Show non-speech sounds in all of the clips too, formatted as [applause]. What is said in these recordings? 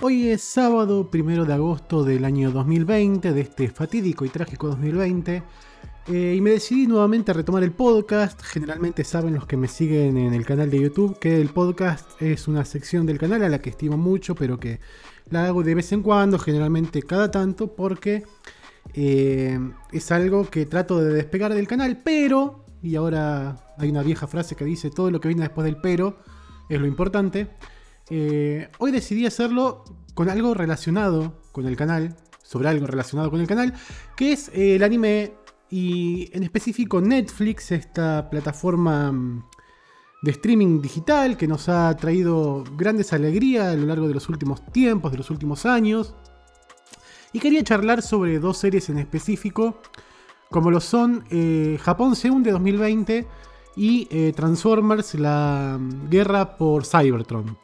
Hoy es sábado primero de agosto del año 2020, de este fatídico y trágico 2020. eh, y me decidí nuevamente a retomar el podcast. Generalmente saben los que me siguen en el canal de YouTube que el podcast es una sección del canal a la que estimo mucho, pero que la hago de vez en cuando, generalmente cada tanto, porque eh, es algo que trato de despegar del canal, pero, y ahora hay una vieja frase que dice, todo lo que viene después del pero es lo importante. Eh, hoy decidí hacerlo con algo relacionado con el canal, sobre algo relacionado con el canal, que es eh, el anime y en específico Netflix, esta plataforma mm, de streaming digital que nos ha traído grandes alegrías a lo largo de los últimos tiempos, de los últimos años. Y quería charlar sobre dos series en específico, como lo son eh, Japón se hunde 2020 y Transformers, la mm, guerra por Cybertron.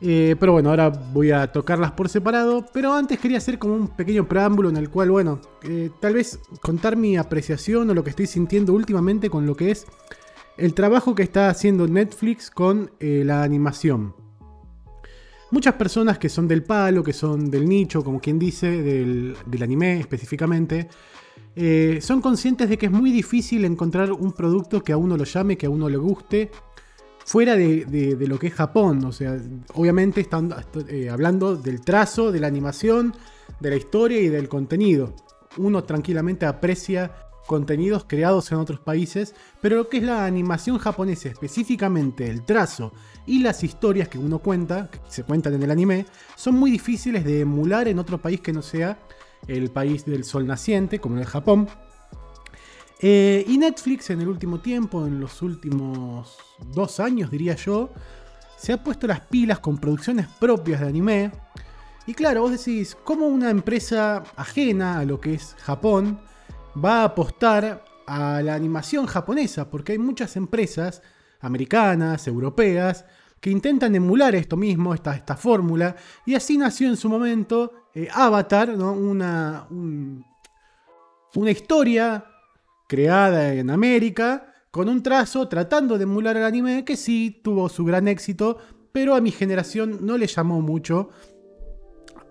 Eh, pero bueno, ahora voy a tocarlas por separado. Pero antes quería hacer como un pequeño preámbulo en el cual, bueno, eh, tal vez contar mi apreciación o lo que estoy sintiendo últimamente con lo que es el trabajo que está haciendo Netflix con eh, la animación. Muchas personas que son del palo, que son del nicho, como quien dice, del, del anime específicamente, son conscientes de que es muy difícil encontrar un producto que a uno lo llame, que a uno le guste, fuera de, lo que es Japón. O sea, obviamente están eh, hablando del trazo, de la animación, de la historia y del contenido. Uno tranquilamente aprecia contenidos creados en otros países, pero lo que es la animación japonesa, específicamente el trazo y las historias que uno cuenta, que se cuentan en el anime, son muy difíciles de emular en otro país que no sea el país del sol naciente, como en el Japón. Eh, y Netflix en el último tiempo, en los últimos dos años diría yo, se ha puesto las pilas con producciones propias de anime. Y claro, vos decís, ¿cómo una empresa ajena a lo que es Japón va a apostar a la animación japonesa? Porque hay muchas empresas americanas, europeas, que intentan emular esto mismo, esta, fórmula. Y así nació en su momento eh, Avatar, ¿no? una, un- una historia creada en América, con un trazo tratando de emular el anime que sí tuvo su gran éxito, pero a mi generación no le llamó mucho.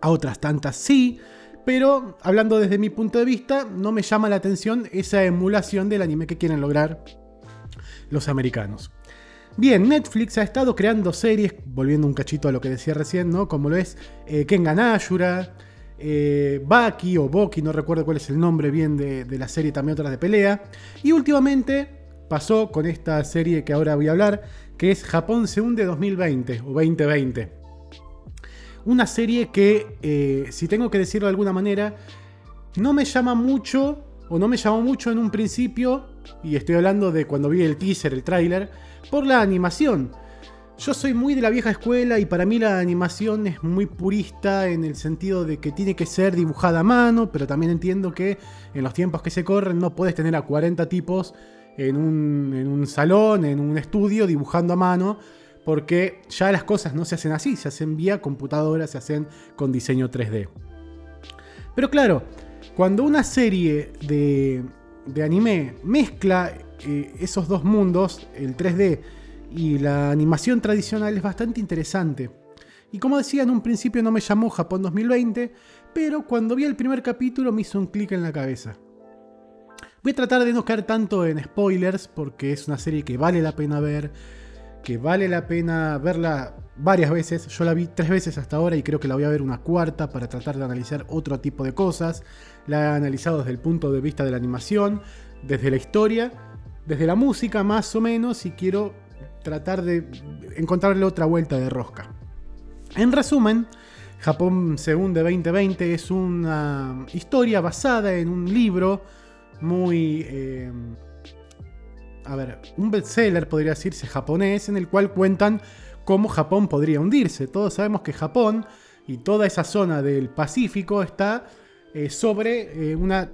A otras tantas sí, pero hablando desde mi punto de vista, no me llama la atención esa emulación del anime que quieren lograr los americanos. Bien, Netflix ha estado creando series, volviendo un cachito a lo que decía recién, ¿no? Como lo es eh, Kengan Ashura, eh, Baki o Boki, no recuerdo cuál es el nombre bien de, la serie, también otras de pelea. Y últimamente pasó con esta serie que ahora voy a hablar, que es Japón se hunde 2020 o 2020. Una serie que, eh, si tengo que decirlo de alguna manera, no me llama mucho, o no me llamó mucho en un principio, y estoy hablando de cuando vi el teaser, el tráiler, por la animación. Yo soy muy de la vieja escuela y para mí la animación es muy purista en el sentido de que tiene que ser dibujada a mano, pero también entiendo que en los tiempos que se corren no puedes tener a 40 tipos en un, en un salón, en un estudio, dibujando a mano, porque ya las cosas no se hacen así, se hacen vía computadora, se hacen con diseño 3D. Pero claro, cuando una serie de, de anime mezcla eh, esos dos mundos, el 3D y la animación tradicional, es bastante interesante. Y como decía, en un principio no me llamó Japón 2020, pero cuando vi el primer capítulo me hizo un clic en la cabeza. Voy a tratar de no caer tanto en spoilers porque es una serie que vale la pena ver, que vale la pena verla varias veces. Yo la vi tres veces hasta ahora y creo que la voy a ver una cuarta para tratar de analizar otro tipo de cosas. La he analizado desde el punto de vista de la animación, desde la historia, desde la música más o menos y quiero tratar de encontrarle otra vuelta de rosca. En resumen, Japón se hunde 2020 es una historia basada en un libro muy... eh, a ver, un bestseller podría decirse japonés en el cual cuentan cómo Japón podría hundirse. Todos sabemos que Japón y toda esa zona del Pacífico está eh, sobre eh, una,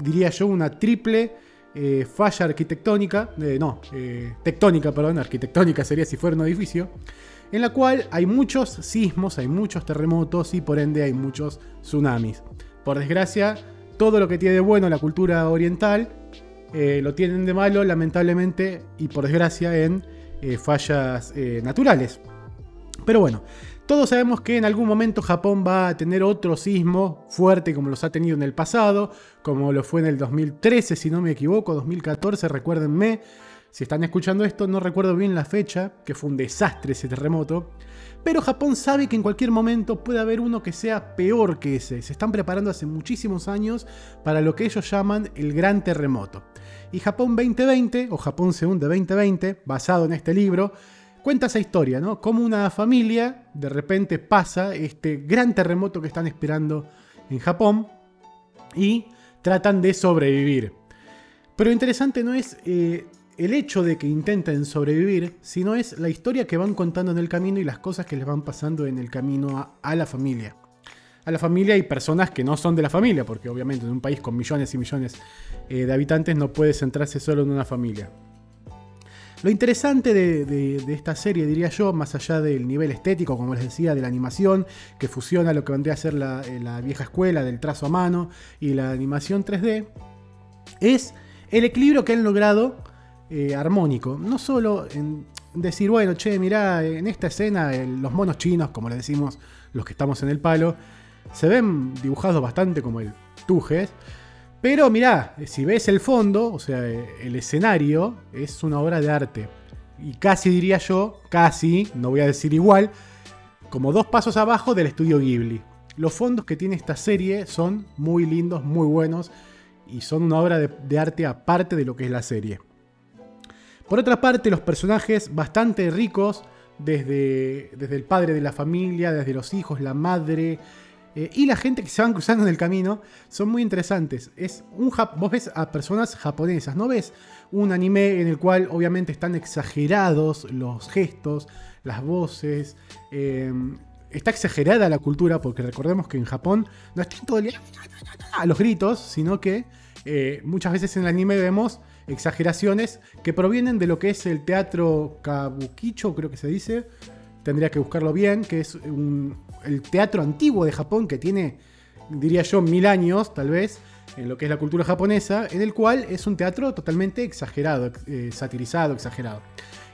diría yo, una triple eh, falla arquitectónica, eh, no, eh, tectónica, perdón, arquitectónica sería si fuera un edificio, en la cual hay muchos sismos, hay muchos terremotos y por ende hay muchos tsunamis. Por desgracia, todo lo que tiene de bueno la cultura oriental lo tienen de malo, lamentablemente, y por desgracia, en fallas naturales. Pero bueno, Todos sabemos que en algún momento Japón va a tener otro sismo fuerte como los ha tenido en el pasado, como lo fue en el 2013, si no me equivoco, 2014, recuérdenme. Si están escuchando esto, no recuerdo bien la fecha, que fue un desastre ese terremoto. Pero Japón sabe que en cualquier momento puede haber uno que sea peor que ese. Se están preparando hace muchísimos años para lo que ellos llaman el gran terremoto. Y Japón 2020, o Japón Segunda 2020, basado en este libro, cuenta esa historia, ¿no? Cómo una familia de repente pasa este gran terremoto que están esperando en Japón y tratan de sobrevivir. Pero interesante no es eh, el hecho de que intenten sobrevivir, sino es la historia que van contando en el camino y las cosas que les van pasando en el camino a, la familia. A la familia y personas que no son de la familia, porque obviamente en un país con millones y millones eh, de habitantes no puede centrarse solo en una familia. Lo interesante de, esta serie, diría yo, más allá del nivel estético, como les decía, de la animación, que fusiona lo que vendría a ser la, eh, vieja escuela del trazo a mano y la animación 3D, es el equilibrio que han logrado eh, armónico. No solo en decir, bueno, che, mirá, en esta escena los monos chinos, como le decimos los que estamos en el palo, se ven dibujados bastante como el Tujes, pero mirá, si ves el fondo, o sea, el escenario, es una obra de arte. Y casi diría yo, casi, no voy a decir igual, como dos pasos abajo del estudio Ghibli. Los fondos que tiene esta serie son muy lindos, muy buenos, y son una obra de, arte aparte de lo que es la serie. Por otra parte, los personajes bastante ricos, desde, desde el padre de la familia, desde los hijos, la madre, eh, y la gente que se van cruzando en el camino son muy interesantes. Es un vos ves a personas japonesas, no ves un anime en el cual obviamente están exagerados los gestos, las voces. Eh, está exagerada la cultura porque recordemos que en Japón no están todo el día a los gritos, sino que eh, muchas veces en el anime vemos exageraciones que provienen de lo que es el teatro kabukicho, creo que se dice. Tendría que buscarlo bien, que es un, el teatro antiguo de Japón, que tiene, diría yo, mil años tal vez, en lo que es la cultura japonesa, en el cual es un teatro totalmente exagerado, eh, satirizado, exagerado.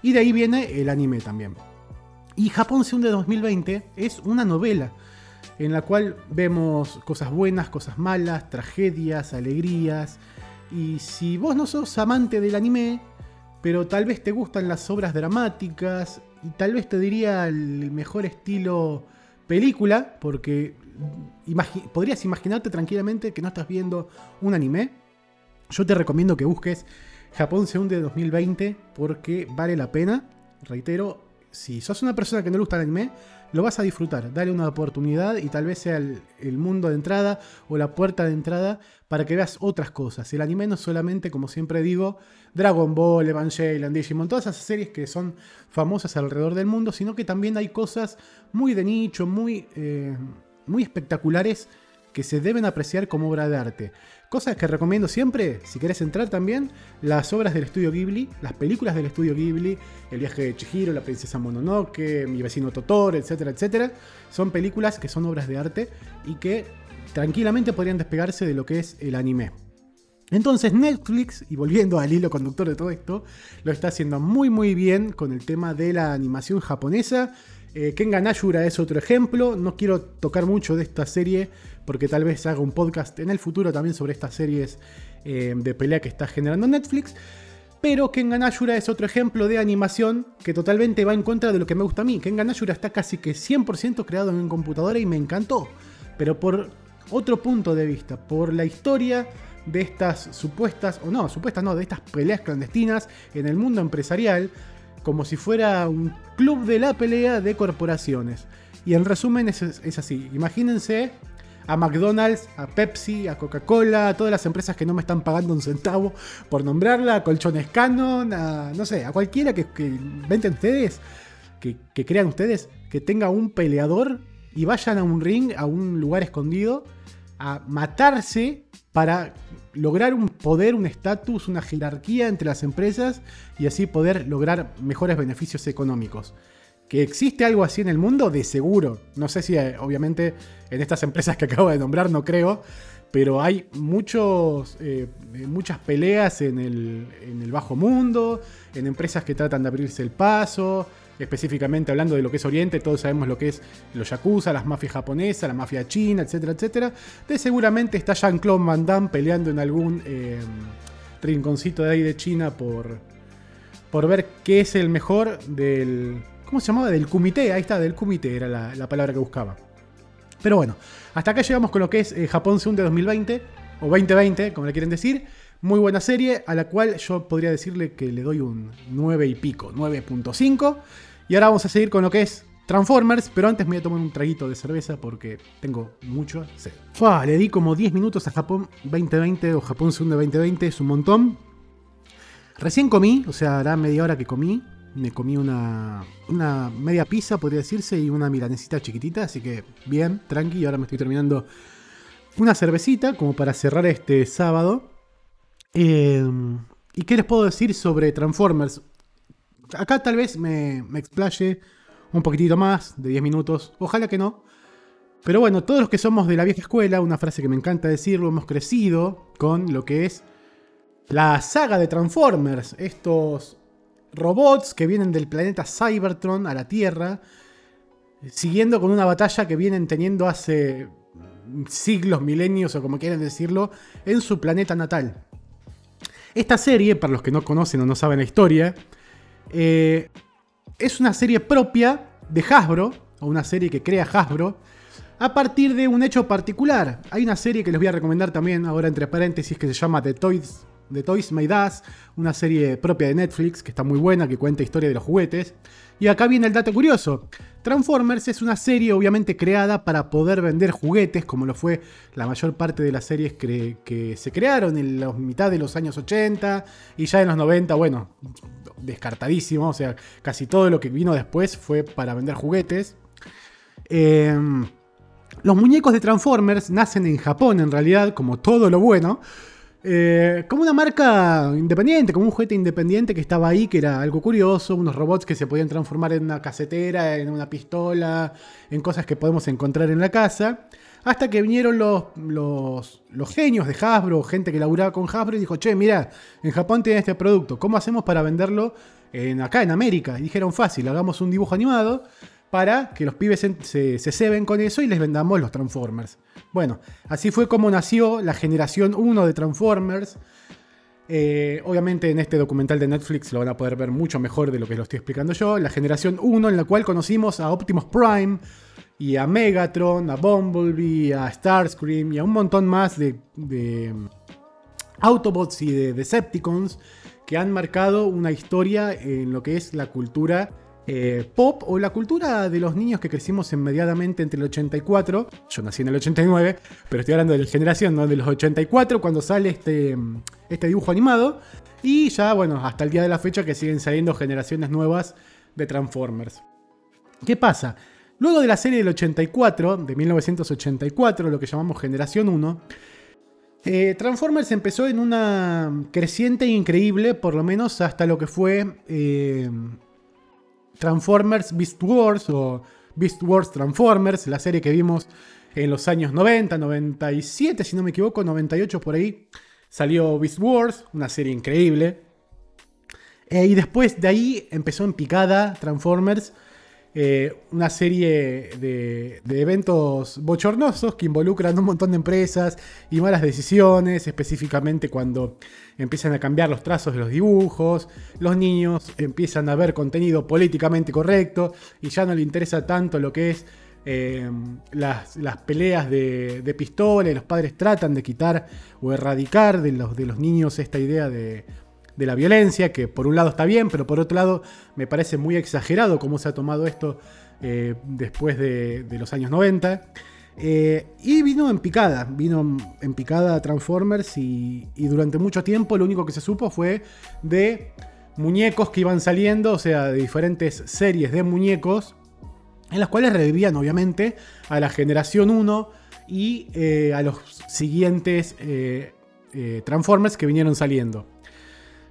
Y de ahí viene el anime también. Y Japón se hunde 2020 es una novela en la cual vemos cosas buenas, cosas malas, tragedias, alegrías. Y si vos no sos amante del anime, pero tal vez te gustan las obras dramáticas, y tal vez te diría el mejor estilo película, porque podrías imaginarte tranquilamente que no estás viendo un anime. Yo te recomiendo que busques Japón se hunde 2020 porque vale la pena. Reitero, si sos una persona que no le gusta el anime, lo vas a disfrutar. Dale una oportunidad y tal vez sea el, mundo de entrada o la puerta de entrada para que veas otras cosas. El anime no solamente, como siempre digo, Dragon Ball, Evangelion, Digimon, todas esas series que son famosas alrededor del mundo, sino que también hay cosas muy de nicho, muy, eh, muy espectaculares que se deben apreciar como obra de arte. Cosas que recomiendo siempre, si querés entrar también, las obras del estudio Ghibli, las películas del estudio Ghibli, El viaje de Chihiro, La princesa Mononoke, Mi vecino Totoro, etcétera, etcétera. Son películas que son obras de arte y que tranquilamente podrían despegarse de lo que es el anime. Entonces Netflix, y volviendo al hilo conductor de todo esto, lo está haciendo muy muy bien con el tema de la animación japonesa. Eh, Kengan Ashura es otro ejemplo. No quiero tocar mucho de esta serie porque tal vez haga un podcast en el futuro también sobre estas series eh, de pelea que está generando Netflix. Pero Kengan Ashura es otro ejemplo de animación que totalmente va en contra de lo que me gusta a mí. Kengan Ashura está casi que 100% creado en computadora y me encantó. Pero por otro punto de vista, por la historia de estas supuestas, o no, supuestas no, de estas peleas clandestinas en el mundo empresarial, como si fuera un club de la pelea de corporaciones. Y en resumen es, así, imagínense a McDonald's, a Pepsi, a Coca-Cola, a todas las empresas que no me están pagando un centavo por nombrarla, a Colchones Canon, a no sé, a cualquiera que, que ustedes, que, que crean ustedes, que tenga un peleador y vayan a un ring, a un lugar escondido, a matarse para lograr un poder, un estatus, una jerarquía entre las empresas y así poder lograr mejores beneficios económicos. ¿Que existe algo así en el mundo? De seguro. No sé si eh, obviamente en estas empresas que acabo de nombrar no creo, pero hay muchos, eh, muchas peleas en el, en el, bajo mundo, en empresas que tratan de abrirse el paso, específicamente hablando de lo que es Oriente, todos sabemos lo que es los Yakuza, las mafias japonesas, la mafia china, etcétera, etcétera. De seguramente está Jean-Claude Van peleando en algún eh, rinconcito de ahí de China por, por ver qué es el mejor del... ¿Cómo se llamaba? Del comité, ahí está, del comité era la, palabra que buscaba. Pero bueno, hasta acá llegamos con lo que es eh, Japón Según de 2020, o 2020, como le quieren decir. Muy buena serie, a la cual yo podría decirle que le doy un 9 y pico, 9.5. Y ahora vamos a seguir con lo que es Transformers, pero antes me voy a tomar un traguito de cerveza porque tengo mucho sed. le di como 10 minutos a Japón 2020 o Japón Segunda 2020, es un montón. Recién comí, o sea, hará media hora que comí. Me comí una, una media pizza, podría decirse, y una milanesita chiquitita, así que bien, tranqui. Y ahora me estoy terminando una cervecita como para cerrar este sábado. Em, ¿Y qué les puedo decir sobre Transformers? Acá tal vez me, me explaye un poquitito más, de 10 minutos, ojalá que no. Pero bueno, todos los que somos de la vieja escuela, una frase que me encanta decirlo, hemos crecido con lo que es la saga de Transformers, estos robots que vienen del planeta Cybertron a la Tierra, siguiendo con una batalla que vienen teniendo hace siglos, milenios o como quieran decirlo, en su planeta natal. Esta serie, para los que no conocen o no saben la historia, eh, es una serie propia de Hasbro, o una serie que crea Hasbro, a partir de un hecho particular. Hay una serie que les voy a recomendar también, ahora entre paréntesis, que se llama The Toys, The Toys Made Us, una serie propia de Netflix que está muy buena, que cuenta historia de los juguetes. Y acá viene el dato curioso. Transformers es una serie obviamente creada para poder vender juguetes, como lo fue la mayor parte de las series que, se crearon en la mitad de los años 80 y ya en los 90, bueno, descartadísimo, o sea, casi todo lo que vino después fue para vender juguetes. Em, los muñecos de Transformers nacen en Japón en realidad, como todo lo bueno. Eh, como una marca independiente, como un juguete independiente que estaba ahí, que era algo curioso, unos robots que se podían transformar en una casetera, en una pistola, en cosas que podemos encontrar en la casa. Hasta que vinieron los, los, genios de Hasbro, gente que laburaba con Hasbro y dijo, che, mira, en Japón tiene este producto, ¿cómo hacemos para venderlo en, acá en América? Y dijeron, fácil, hagamos un dibujo animado para que los pibes se, se ceben con eso y les vendamos los Transformers. Bueno, así fue como nació la generación 1 de Transformers. Eh, obviamente en este documental de Netflix lo van a poder ver mucho mejor de lo que lo estoy explicando yo. La generación 1 en la cual conocimos a Optimus Prime y a Megatron, a Bumblebee, a Starscream y a un montón más de, de Autobots y de Decepticons que han marcado una historia en lo que es la cultura eh, pop o la cultura de los niños que crecimos inmediatamente entre el 84, yo nací en el 89, pero estoy hablando de la generación ¿no? de los 84 cuando sale este, este dibujo animado y ya bueno, hasta el día de la fecha que siguen saliendo generaciones nuevas de Transformers. ¿Qué pasa? Luego de la serie del 84, de 1984, lo que llamamos Generación 1, eh, Transformers empezó en una creciente e increíble, por lo menos hasta lo que fue eh, Transformers Beast Wars o Beast Wars Transformers, la serie que vimos en los años 90, 97, si no me equivoco, 98 por ahí, salió Beast Wars, una serie increíble. Eh, y después de ahí empezó en picada Transformers eh, una serie de, eventos bochornosos que involucran un montón de empresas y malas decisiones, específicamente cuando empiezan a cambiar los trazos de los dibujos, los niños empiezan a ver contenido políticamente correcto y ya no le interesa tanto lo que es eh, las, peleas de, de pistola, los padres tratan de quitar o erradicar de los niños esta idea de, de la violencia, que por un lado está bien, pero por otro lado me parece muy exagerado cómo se ha tomado esto eh, después de, los años 90. Eh, y vino en picada, vino en picada Transformers y, durante mucho tiempo lo único que se supo fue de muñecos que iban saliendo, o sea, de diferentes series de muñecos, en las cuales revivían obviamente a la generación 1 y eh, a los siguientes Transformers que vinieron saliendo.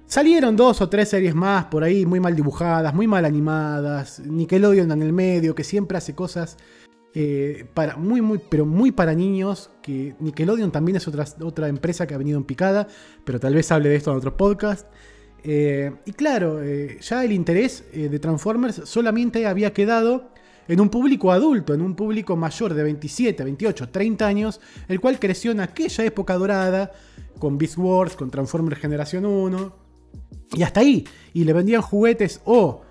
Salieron dos o tres series más por ahí, muy mal dibujadas, muy mal animadas. Nickelodeon en el medio, que siempre hace cosas eh, muy, muy, pero muy para niños. Que Nickelodeon también es otra, otra empresa que ha venido en picada, pero tal vez hable de esto en otro podcast. Eh, y claro, eh, ya el interés de Transformers solamente había quedado en un público adulto, en un público mayor de 27, 28, 30 años, el cual creció en aquella época dorada con Beast Wars, con Transformers Generación 1, y hasta ahí. Y le vendían juguetes o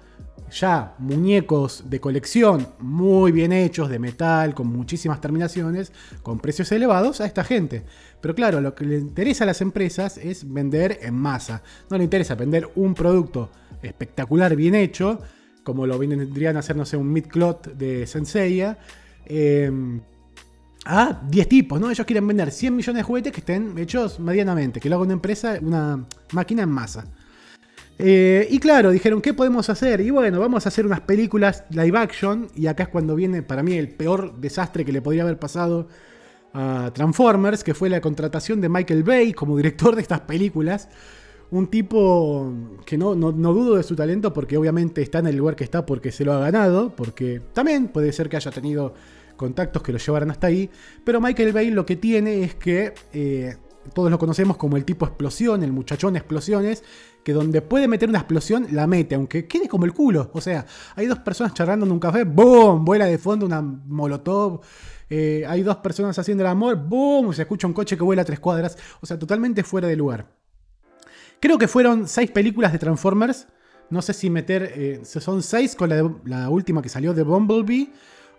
ya muñecos de colección muy bien hechos, de metal, con muchísimas terminaciones, con precios elevados a esta gente. Pero claro, lo que le interesa a las empresas es vender en masa. No le interesa vender un producto espectacular, bien hecho, como lo vendrían a hacer, no sé, un mid-clot de Senseiya. Em, a 10 tipos, ¿no? Ellos quieren vender 100 millones de juguetes que estén hechos medianamente, que lo haga una empresa, una máquina en masa. Eh, y claro, dijeron, ¿qué podemos hacer? Y bueno, vamos a hacer unas películas live action. Y acá es cuando viene para mí el peor desastre que le podría haber pasado a Transformers, que fue la contratación de Michael Bay como director de estas películas. Un tipo que no, no, dudo de su talento porque obviamente está en el lugar que está porque se lo ha ganado, porque también puede ser que haya tenido contactos que lo llevaran hasta ahí, pero Michael Bay lo que tiene es que eh, todos lo conocemos como el tipo explosión, el muchachón explosiones, que donde puede meter una explosión, la mete, aunque quede como el culo. O sea, hay dos personas charlando en un café, ¡boom! Vuela de fondo una molotov. Eh, hay dos personas haciendo el amor, ¡boom! Se escucha un coche que vuela a tres cuadras. O sea, totalmente fuera de lugar. Creo que fueron seis películas de Transformers. No sé si meter. Eh, son seis con la, la última que salió de Bumblebee.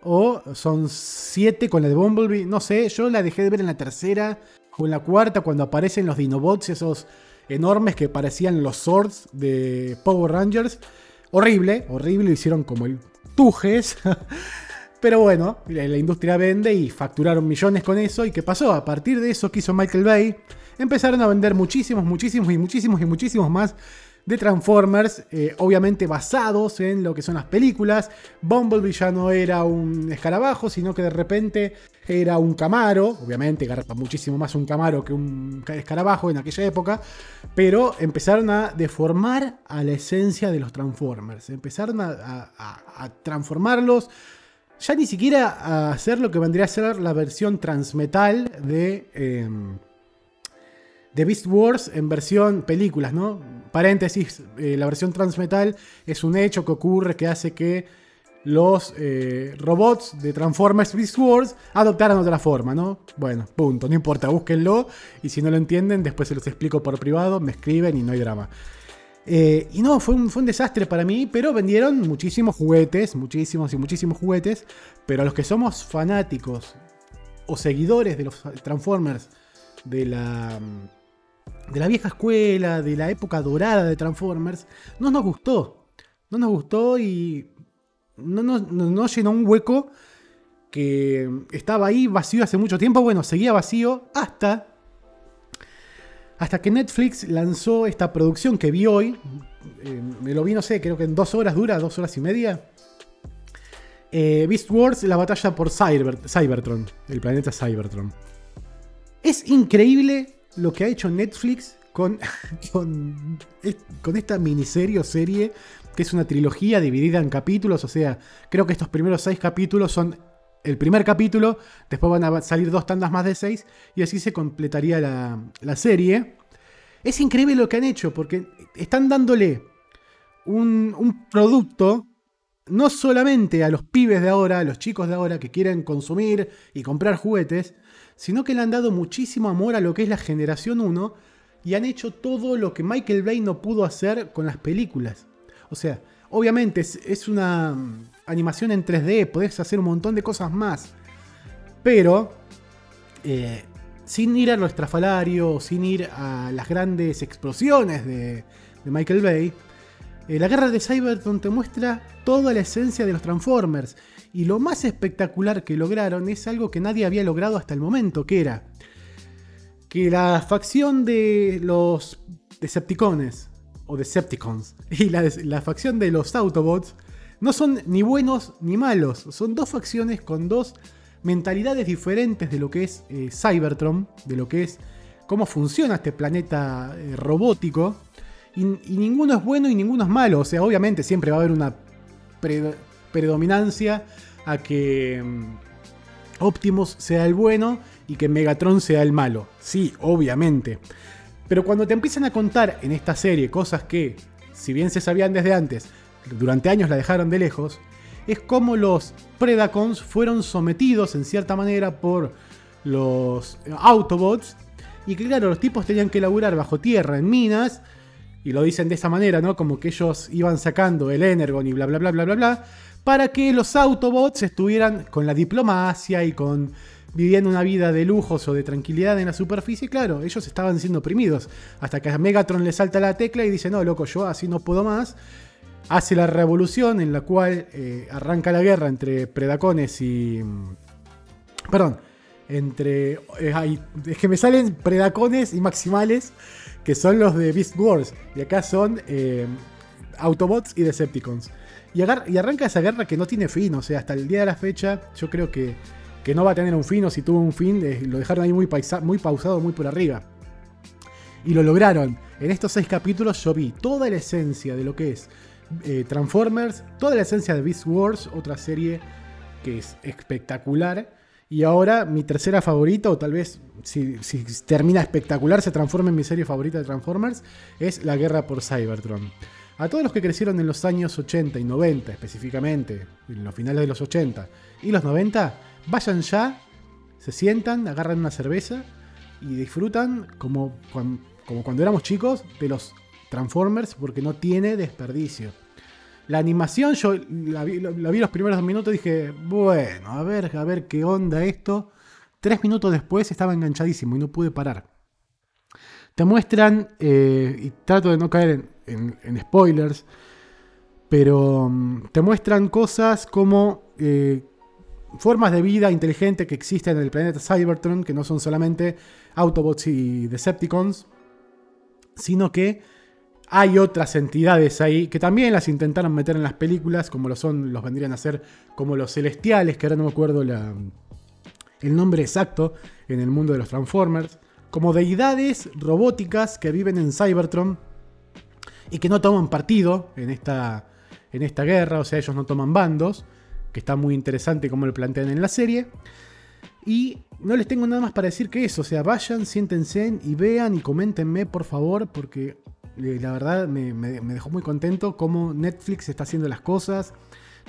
O son siete con la de Bumblebee. No sé, yo la dejé de ver en la tercera o en la cuarta cuando aparecen los Dinobots, esos enormes que parecían los swords de Power Rangers. Horrible, horrible, lo hicieron como el Tujes. [laughs] Pero bueno, la industria vende y facturaron millones con eso. ¿Y qué pasó? A partir de eso que hizo Michael Bay, empezaron a vender muchísimos, muchísimos y muchísimos y muchísimos más de Transformers, eh, obviamente basados en lo que son las películas. Bumblebee ya no era un escarabajo, sino que de repente era un camaro. Obviamente garpa muchísimo más un camaro que un escarabajo en aquella época. Pero empezaron a deformar a la esencia de los Transformers. Empezaron a, transformarlos. Ya ni siquiera a hacer lo que vendría a ser la versión transmetal de... De Beast Wars en versión películas, ¿no? Paréntesis, eh, la versión transmetal es un hecho que ocurre que hace que los eh, robots de Transformers Beast Wars adoptaran otra forma, ¿no? Bueno, punto, no importa, búsquenlo y si no lo entienden, después se los explico por privado, me escriben y no hay drama. Eh, y no, fue un, fue un, desastre para mí, pero vendieron muchísimos juguetes, muchísimos y muchísimos juguetes, pero a los que somos fanáticos o seguidores de los Transformers de la de la vieja escuela, de la época dorada de Transformers, no nos gustó. No nos gustó y no llenó un hueco que estaba ahí vacío hace mucho tiempo. Bueno, seguía vacío hasta, hasta que Netflix lanzó esta producción que vi hoy. Eh, me lo vi, no sé, creo que en dos horas dura, dos horas y media. Eh, Beast Wars, la batalla por Cybertron, el planeta Cybertron. Es increíble lo que ha hecho Netflix con, [laughs] con, con esta miniserie o serie, que es una trilogía dividida en capítulos. O sea, creo que estos primeros seis capítulos son el primer capítulo, después van a salir dos tandas más de seis, y así se completaría la, serie. Es increíble lo que han hecho, porque están dándole un, un, producto no solamente a los pibes de ahora, a los chicos de ahora que quieren consumir y comprar juguetes, sino que le han dado muchísimo amor a lo que es la generación 1 y han hecho todo lo que Michael Bay no pudo hacer con las películas. O sea, obviamente es, una mm, animación en 3D, podés hacer un montón de cosas más, pero eh, sin ir a lo estrafalario, sin ir a las grandes explosiones de, Michael Bay, eh, la guerra de Cybertron te muestra toda la esencia de los Transformers. Y lo más espectacular que lograron es algo que nadie había logrado hasta el momento, que era que la facción de los Decepticones, o Decepticons, [laughs] y la, facción de los Autobots, no son ni buenos ni malos, son dos facciones con dos mentalidades diferentes de lo que es eh, Cybertron, de lo que es cómo funciona este planeta eh, robótico, y, ninguno es bueno y ninguno es malo, o sea, obviamente siempre va a haber una predominancia a que mm, Optimus sea el bueno y que Megatron sea el malo. Sí, obviamente. Pero cuando te empiezan a contar en esta serie cosas que, si bien se sabían desde antes, durante años la dejaron de lejos, es como los Predacons fueron sometidos en cierta manera por los Autobots y que claro, los tipos tenían que laburar bajo tierra en minas y lo dicen de esa manera, ¿no? Como que ellos iban sacando el Energon y bla bla bla bla bla bla para que los Autobots estuvieran con la diplomacia y con viviendo una vida de lujos o de tranquilidad en la superficie, claro, ellos estaban siendo oprimidos. Hasta que a Megatron le salta la tecla y dice, no, loco, yo así no puedo más. Hace la revolución en la cual eh, arranca la guerra entre Predacones y... Mm, perdón, entre... Eh, es que me salen Predacones y Maximales, que son los de Beast Wars. Y acá son eh, Autobots y Decepticons. Y, y arranca esa guerra que no tiene fin, o sea, hasta el día de la fecha yo creo que que no va a tener un fin o si tuvo un fin, eh, lo dejaron ahí muy, muy pausado, muy por arriba. Y lo lograron. En estos seis capítulos yo vi toda la esencia de lo que es eh, Transformers, toda la esencia de Beast Wars, otra serie que es espectacular. Y ahora mi tercera favorita, o tal vez si, si, termina espectacular, se transforma en mi serie favorita de Transformers, es La Guerra por Cybertron. A todos los que crecieron en los años 80 y 90 específicamente, en los finales de los 80 y los 90, Vayan ya, se sientan, agarran una cerveza y disfrutan como, como cuando éramos chicos de los Transformers porque no tiene desperdicio. La animación, yo la vi, los primeros dos minutos y dije, bueno, a ver, a ver qué onda esto. Tres minutos después estaba enganchadísimo y no pude parar. Te muestran, eh, y trato de no caer en, spoilers, pero mm, te muestran cosas como eh, formas de vida inteligente que existen en el planeta Cybertron, que no son solamente Autobots y Decepticons, sino que hay otras entidades ahí que también las intentaron meter en las películas, como lo son, los vendrían a ser como los celestiales, que ahora no me acuerdo el nombre exacto en el mundo de los Transformers, como deidades robóticas que viven en Cybertron y que no toman partido en esta, en esta guerra, o sea, ellos no toman bandos, que está muy interesante como lo plantean en la serie. Y no les tengo nada más para decir que eso, o sea, vayan, siéntense y vean y coméntenme por favor, porque eh, la verdad me, me dejó muy contento cómo Netflix está haciendo las cosas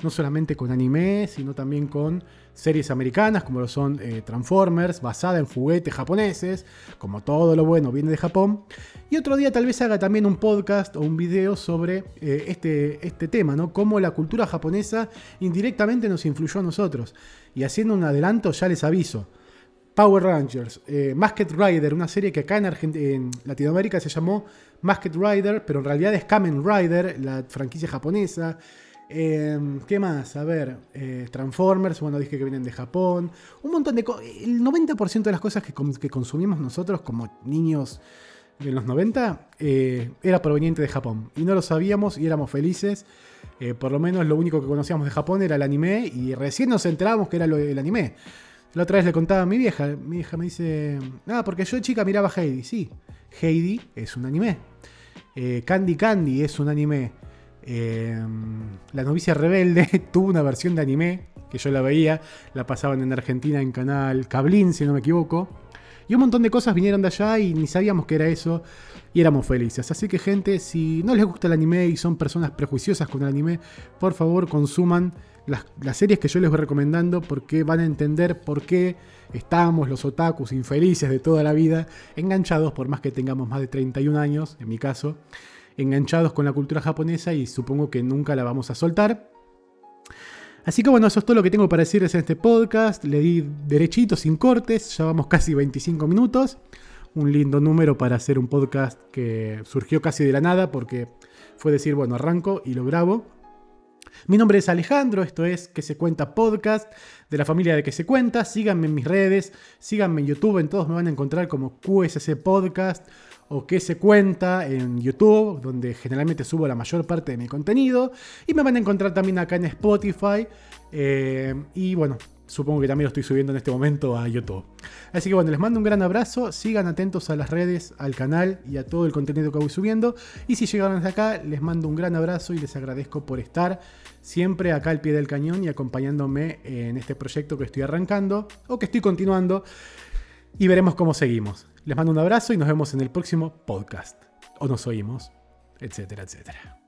no solamente con anime, sino también con series americanas como lo son eh, Transformers, basada en juguetes japoneses, como todo lo bueno viene de Japón. Y otro día tal vez haga también un podcast o un video sobre eh, este, este tema, ¿no? Cómo la cultura japonesa indirectamente nos influyó a nosotros. Y haciendo un adelanto, ya les aviso. Power Rangers, eh, Masked Rider, una serie que acá en, en, Latinoamérica se llamó Masked Rider, pero en realidad es Kamen Rider, la franquicia japonesa. Em, ¿Qué más? A ver, eh, Transformers, bueno, dije que vienen de Japón. Un montón de cosas. El 90% de las cosas que, consumimos nosotros como niños en los 90 eh, era proveniente de Japón. Y no lo sabíamos y éramos felices. Eh, por lo menos lo único que conocíamos de Japón era el anime y recién nos enterábamos que era el anime. La otra vez le contaba a mi vieja. Mi vieja me dice, ah, porque yo chica miraba Heidi. Sí, Heidi es un anime. Candy Candy es un anime. Em, la novicia rebelde [laughs] tuvo una versión de anime que yo la veía, la pasaban en Argentina en canal Cablín, si no me equivoco. Y un montón de cosas vinieron de allá y ni sabíamos que era eso y éramos felices. Así que gente, si no les gusta el anime y son personas prejuiciosas con el anime, por favor consuman las, las series que yo les voy recomendando porque van a entender por qué estamos los otakus infelices de toda la vida enganchados por más que tengamos más de 31 años, en mi caso enganchados con la cultura japonesa y supongo que nunca la vamos a soltar. Así que bueno, eso es todo lo que tengo para decirles en este podcast. Le di derechito, sin cortes, ya vamos casi 25 minutos. Un lindo número para hacer un podcast que surgió casi de la nada porque fue decir, bueno, arranco y lo grabo. Mi nombre es Alejandro, esto es Que se cuenta podcast, de la familia de Que se cuenta. Síganme en mis redes, síganme en YouTube, en todos me van a encontrar como QSC Podcast o qué se cuenta en YouTube, donde generalmente subo la mayor parte de mi contenido. Y me van a encontrar también acá en Spotify. Eh, y bueno, supongo que también lo estoy subiendo en este momento a YouTube. Así que bueno, les mando un gran abrazo. Sigan atentos a las redes, al canal y a todo el contenido que voy subiendo. Y si llegaron hasta acá, les mando un gran abrazo y les agradezco por estar siempre acá al pie del cañón y acompañándome en este proyecto que estoy arrancando o que estoy continuando. Y veremos cómo seguimos. Les mando un abrazo y nos vemos en el próximo podcast. O nos oímos, etcétera, etcétera.